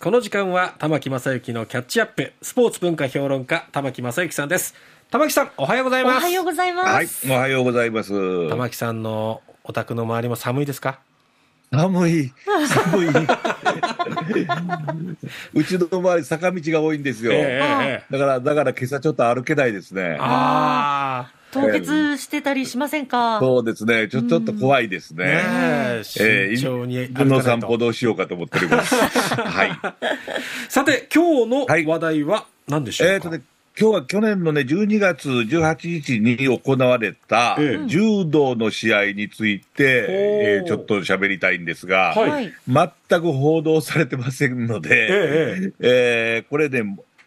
この時間は玉木正幸のキャッチアップスポーツ文化評論家玉木正幸さんです玉木さんおはようございますおはようございます。はい、おはようございます。玉木さんのお宅の周りも寒いですか？寒い、寒い。うちの周り坂道が多いんですよ。えだから、だから今朝ちょっと歩けないですね。あ凍結してたりしませんか？そうですね。ちょ、ちょっと怖いですあ、ねね。え、え慎重に歩の。散歩どうしようかと思っております。はい。さて、今日のはい話題は何でしょうか、えっとね、今日は去年のね、12月18日に行われたええ柔道の試合について、えほうーちょっと喋りたいんですが、はいはい。全く報道されてませんので、えええーこれね、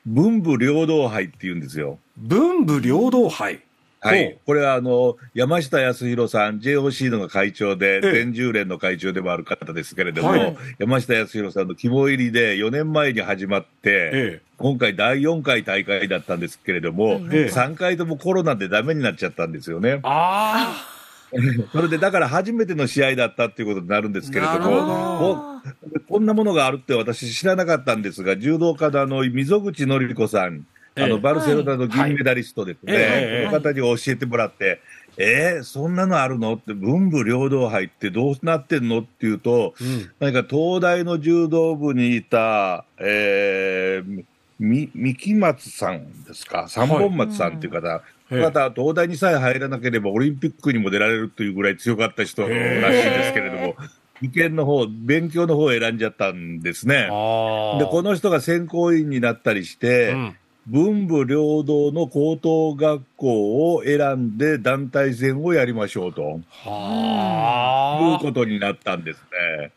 文武両道杯って言うんですよ。文武両道杯。ほはい。これはあの、山下康弘さん、JOC の会長で、ええ。全10連の会長でもある方ですけれども、はい。山下康弘さんの肝入りで4年前に始まって、え今回第4回大会だったんですけれども、ええ3回ともコロナでダメになっちゃったんですよね。あ それで、だから初めての試合だったっていうことになるんですけれども、ここんなものがあるって私知らなかったんですが、柔道家の、溝口紀子さん、あええ。の、バルセロナの銀メダリストですね、この方に教えてもらって、えー、そんなのあるの？って、文武両道杯ってどうなってんの？っていうと、あ、うん。何か東大の柔道部にいた、えー、み三木松さんですか、三本松さんっていう方、ええ。この方は東大にさえ入らなければオリンピックにも出られるというぐらい強かった人らしいですけれども、受験の方、勉強の方を選んじゃったんですね。で、この人が選考員になったりして、うん文武両道の高等学校を選んで団体戦をやりましょうと、いうはあ。ことになったんですね。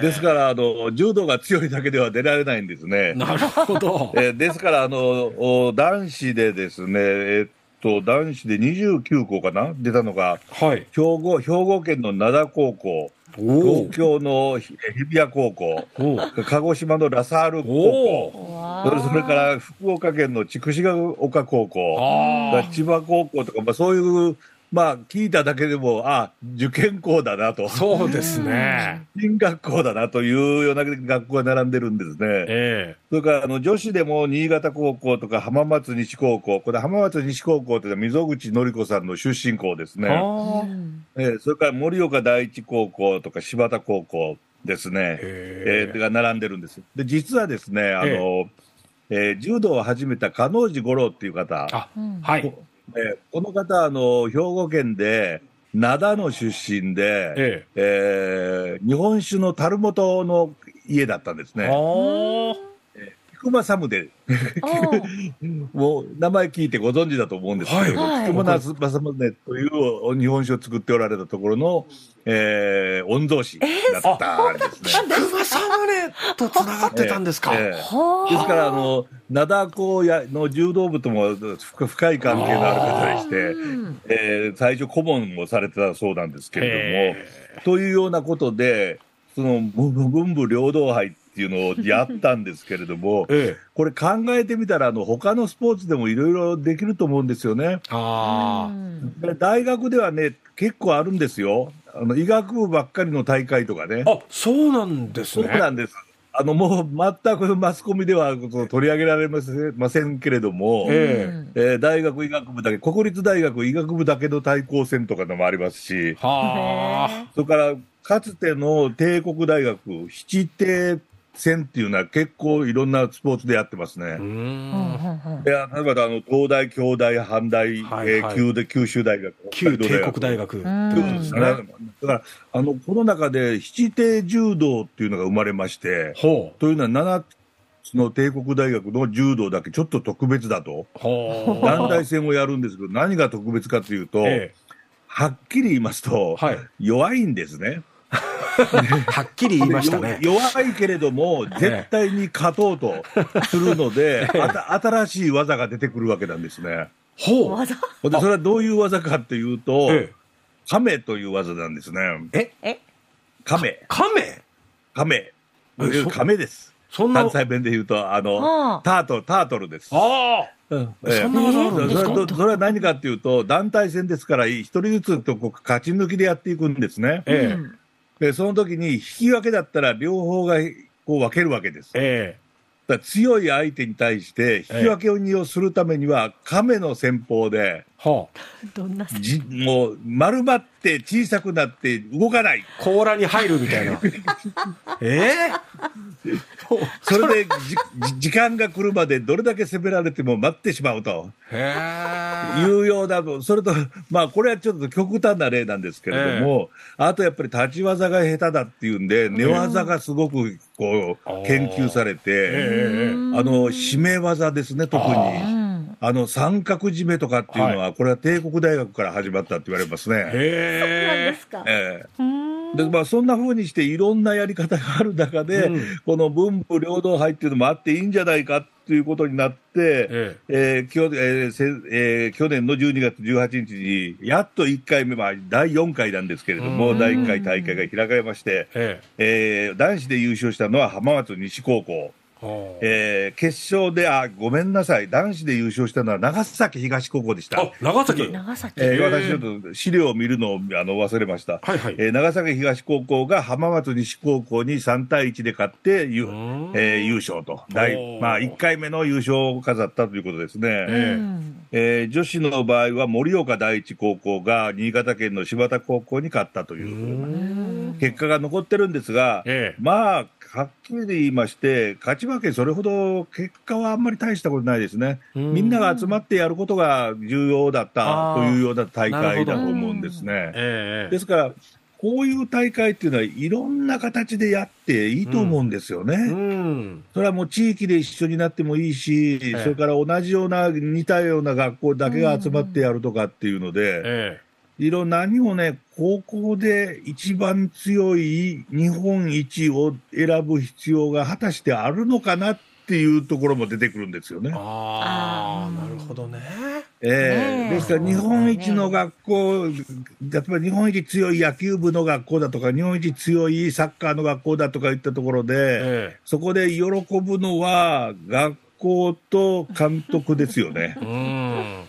ですから、あの、柔道が強いだけでは出られないんですね。なるほど。えーですから、あの、お男子でですね、えっと、男子で29校かな？出たのが、はい。兵庫、兵庫県の灘高校、お東京の日比谷高校、お鹿児島のラサール高お校、わそれから福岡県の筑紫ヶ丘高校、あ千葉高校とか、まあ、そういう、まあ、聞いただけでも、あ受験校だなとあ。、そうですね。進学校だなというような学校が並んでるんですね。えそれからあの女子でも新潟高校とか浜松西高校、これ浜松西高校というのは溝口紀子さんの出身校ですえ。ね。えーそれから盛岡第一高校とか柴田高校ですね。えへーが並んでるんです。で、実はですね、あの、えー柔道を始めた加納寺五郎っていう方、はい。こえーこの方、あの、兵庫県で、灘の出身で、ええー日本酒の樽元の家だったんですえ。あね。あ。菊間サムであー。もう名前聞いてご存知だと思うんですけど、はい。菊間正宗という日本酒を作っておられたところの、えー、御曹司だったんですね。熊サムネと繋がってたんですか？ええ。はですから、あの、灘高やの柔道部とも深深い関係のある方でして、うん。えー最初顧問もされてたそうなんですけれへども、というようなことで、その文文武両道杯っていうのをやったんですけれども、ええ。これ考えてみたら、あの、他のスポーツでもいろいろできると思うんですよね。あ大学ではね、結構あるんですよ。あの、医学部ばっかりの大会とかねあ。。あ、そうなんですそうね。なんです。あの、もう全くマスコミでは取り上げられませんませんけれども、えええー大学医学部だけ、国立大学医学部だけの対抗戦とかのもありますし、はあ。それから、かつての帝国大学、七帝戦っていうのは結構いろんなスポーツでやってますね。うーうんん。うんいや例えばあの東大、京大、阪大、はいはいえー九で九州大学、旧帝国大学。うんということですね。だから、あの、この中で七帝柔道っていうのが生まれまして、ほう。というのは7つの帝国大学の柔道だけちょっと特別だと。団体戦をやるんですけど、何が特別かというと、えはっきり言いますと、え。はい。弱いんですね。はっきり言いましたね 弱いけれども、絶対に勝とうとするので、あた新しい技が出てくるわけなんですね。ほう。技？ほんで、それはどういう技かっていうと、え亀という技なんですね。え？え？え亀？亀亀。亀です。そんな。関西弁で言うと、あの、タートル、タートルです。あうんあ。そんな技あるんですか？それはそれは何かっていうと、団体戦ですから、一人ずつとこう勝ち抜きでやっていくんですね。ええ。うんで、その時に引き分けだったら両方がこう分けるわけです。えだから強い相手に対して引き分けをするためには、亀の戦法で、どんなじもう丸まって小さくなって動かない。あ、甲羅に入るみたいな。ええ？それでじじ時間が来るまでどれだけ攻められても待ってしまうと。へえ。いうような、それと、まあこれはちょっと極端な例なんですけれども、あとやっぱり立ち技が下手だっていうんで、寝技がすごくこう研究されて、ええあの、締め技ですね、特に。うん。あの、三角締めとかっていうのは、これは帝国大学から始まったって言われますね。そうなんでへすか。ええ。うんでまあ、そんな風にしていろんなやり方がある中で、うんこの文武両道杯っていうのもあっていいんじゃないかっていうことになって、ええーきょえーせえー去年の12月18日に、やっと1回目、まあ、第4回なんですけれども、うん第1回大会が開かれまして、え。ええー男子で優勝したのは浜松西高校。え。ー決勝で、あ、ごめんなさい、男子で優勝したのは長崎東高校でした。あ、長崎？長崎。えー私ちょっと資料を見るのをあの忘れました。はいはい。えー長崎東高校が浜松西高校に3対1で勝って、えー優勝と。まあ、1回目の優勝を飾ったということですね。ええー女子の場合は盛岡第一高校が新潟県の柴田高校に勝ったといううん結果が残ってるんですが、ええ。まあ、はっきり言いまして、勝ち負け、それほど結果はあんまり大したことないですね。うんみんなが集まってやることが重要だったというような大会だと思うんですね。ええ。ですから、こういう大会っていうのは、いろんな形でやっていいと思うんですよね。うん。それはもう地域で一緒になってもいいし、えそれから同じような、似たような学校だけが集まってやるとかっていうので、えいろんな何をね、高校で一番強い日本一を選ぶ必要が果たしてあるのかなっていうところも出てくるんですよねえ。。ああ、なるほどね。えねええですから日本一の学校、例えば日本一強い野球部の学校だとか、日本一強いサッカーの学校だとかいったところで、えそこで喜ぶのは学校と監督ですよねえ。。うん。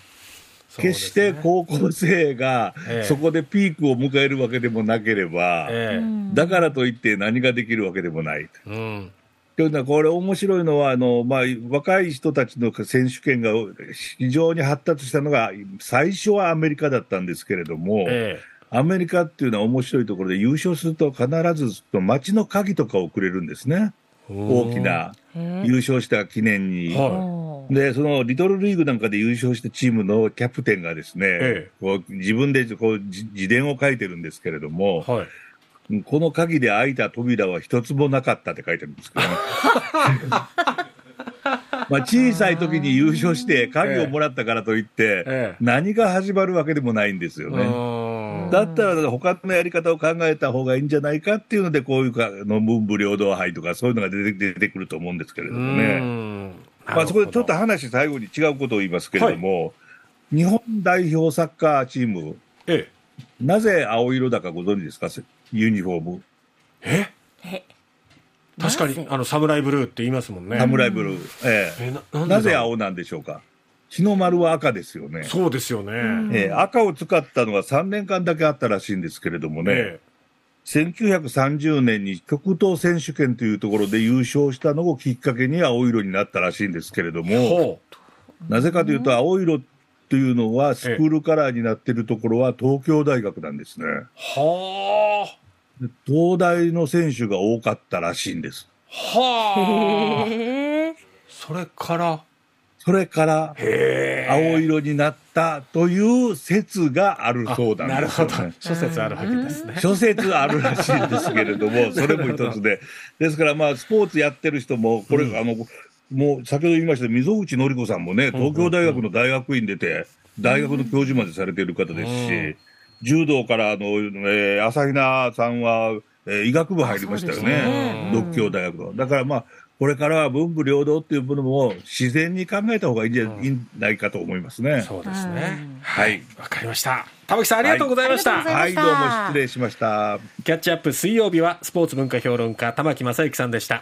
決して高校生がええそこでピークを迎えるわけでもなければ、ええ。だからといって何ができるわけでもない。うん。というのは、これ面白いのは、あの、まあ、若い人たちの選手権が非常に発達したのが、最初はアメリカだったんですけれども、えアメリカっていうのは面白いところで優勝すると必ず街の鍵とかをくれるんですね。え。大きな優勝した記念に。はいで、そのリトルリーグなんかで優勝したチームのキャプテンがですね、えこう自分でこうじ自伝を書いてるんですけれども、はい。この鍵で開いた扉は一つもなかったって書いてるんですけどね。まあ小さい時に優勝して鍵をもらったからといって、ええ。何が始まるわけでもないんですよね。うん。だったら他のやり方を考えた方がいいんじゃないかっていうので、こういうかの文武両道杯とかそういうのが出て出てくると思うんですけれどもね。ねまあそこでちょっと話最後に違うことを言いますけれども、日本代表サッカーチーム、えなぜ青色だかご存知ですか？ユニフォーム。え？え。へ確かに、あの、サムライブルーって言いますもんね。サムライブルー。ええ。え、なぜ青なんでしょうか？日の丸は赤ですよね。そうですよね。んええ赤を使ったのは3年間だけあったらしいんですけれどもね、え1930年に極東選手権というところで優勝したのをきっかけに青色になったらしいんですけれどえ。も、ほなぜかというと青色というのはスクールカラーになっているところは東京大学なんですね。う。はあ。で東大の選手が多かったらしいんです。はあ。それから、それから。青色になったという説があるあそうなんなるほど。諸説あるわけですね。諸説あるらしいんですけれども、それも一つで。ですからまあ、スポーツやってる人も、これ、うんあの、もう先ほど言いました溝口紀子さんもね、東京大学の大学院出て、大学の教授までされている方ですし、うん柔道からあの、えー朝比奈さんは、えー医学部入りましたよねね。独協大学の。だからまあ、これからは文武両道っていうものも自然に考えた方がいいんじゃないかと思いますね。そうですねうん。はい。わかりました。玉木さん、ありがとうございました。はいはい、どうも失礼しました。キャッチアップ水曜日はスポーツ文化評論家玉木正之さんでした。